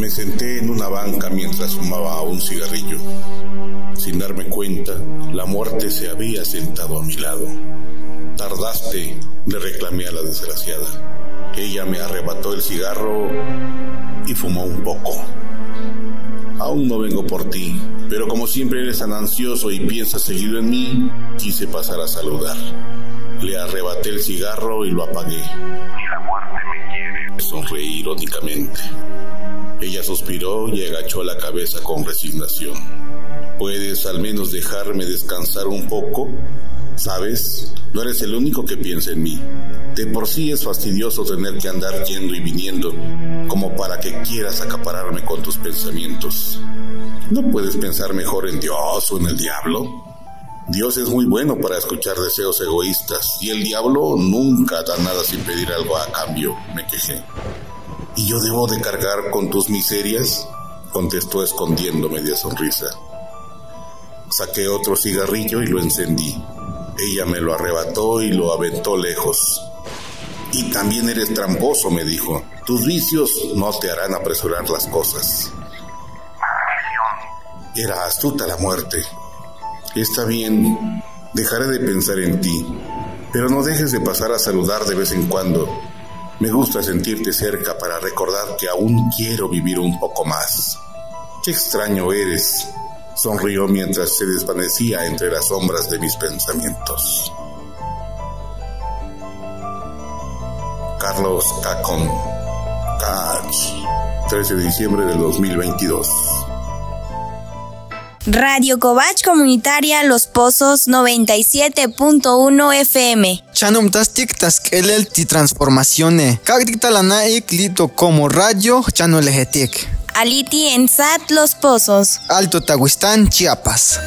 Me senté en una banca mientras fumaba un cigarrillo. Sin darme cuenta, la muerte se había sentado a mi lado. Tardaste, le reclamé a la desgraciada. Ella me arrebató el cigarro y fumó un poco. Aún no vengo por ti, pero como siempre eres tan ansioso y piensas seguido en mí, quise pasar a saludar. Le arrebaté el cigarro y lo apagué. Ni la muerte me quiere. Sonreí irónicamente. Ella suspiró y agachó la cabeza con resignación. ¿Puedes al menos dejarme descansar un poco? ¿Sabes? No eres el único que piensa en mí. De por sí es fastidioso tener que andar yendo y viniendo, como para que quieras acapararme con tus pensamientos. ¿No puedes pensar mejor en Dios o en el diablo? Dios es muy bueno para escuchar deseos egoístas y el diablo nunca da nada sin pedir algo a cambio, me quejé. ¿Y yo debo de cargar con tus miserias? contestó escondiendo media sonrisa. Saqué otro cigarrillo y lo encendí. Ella me lo arrebató y lo aventó lejos. Y también eres tramposo, me dijo. Tus vicios no te harán apresurar las cosas. Era astuta la muerte. Está bien, dejaré de pensar en ti, pero no dejes de pasar a saludar de vez en cuando. Me gusta sentirte cerca para recordar que aún quiero vivir un poco más. Qué extraño eres, sonrió mientras se desvanecía entre las sombras de mis pensamientos. Carlos Cacón, Cach, 13 de diciembre del 2022. Radio Covach Comunitaria Los Pozos 97.1 FM. Chanum tastik taskelel ti transformacione. Cagdicta lana clito como radio chano lejetik. Aliti en Sat Los Pozos. Alto Taguistán, Chiapas.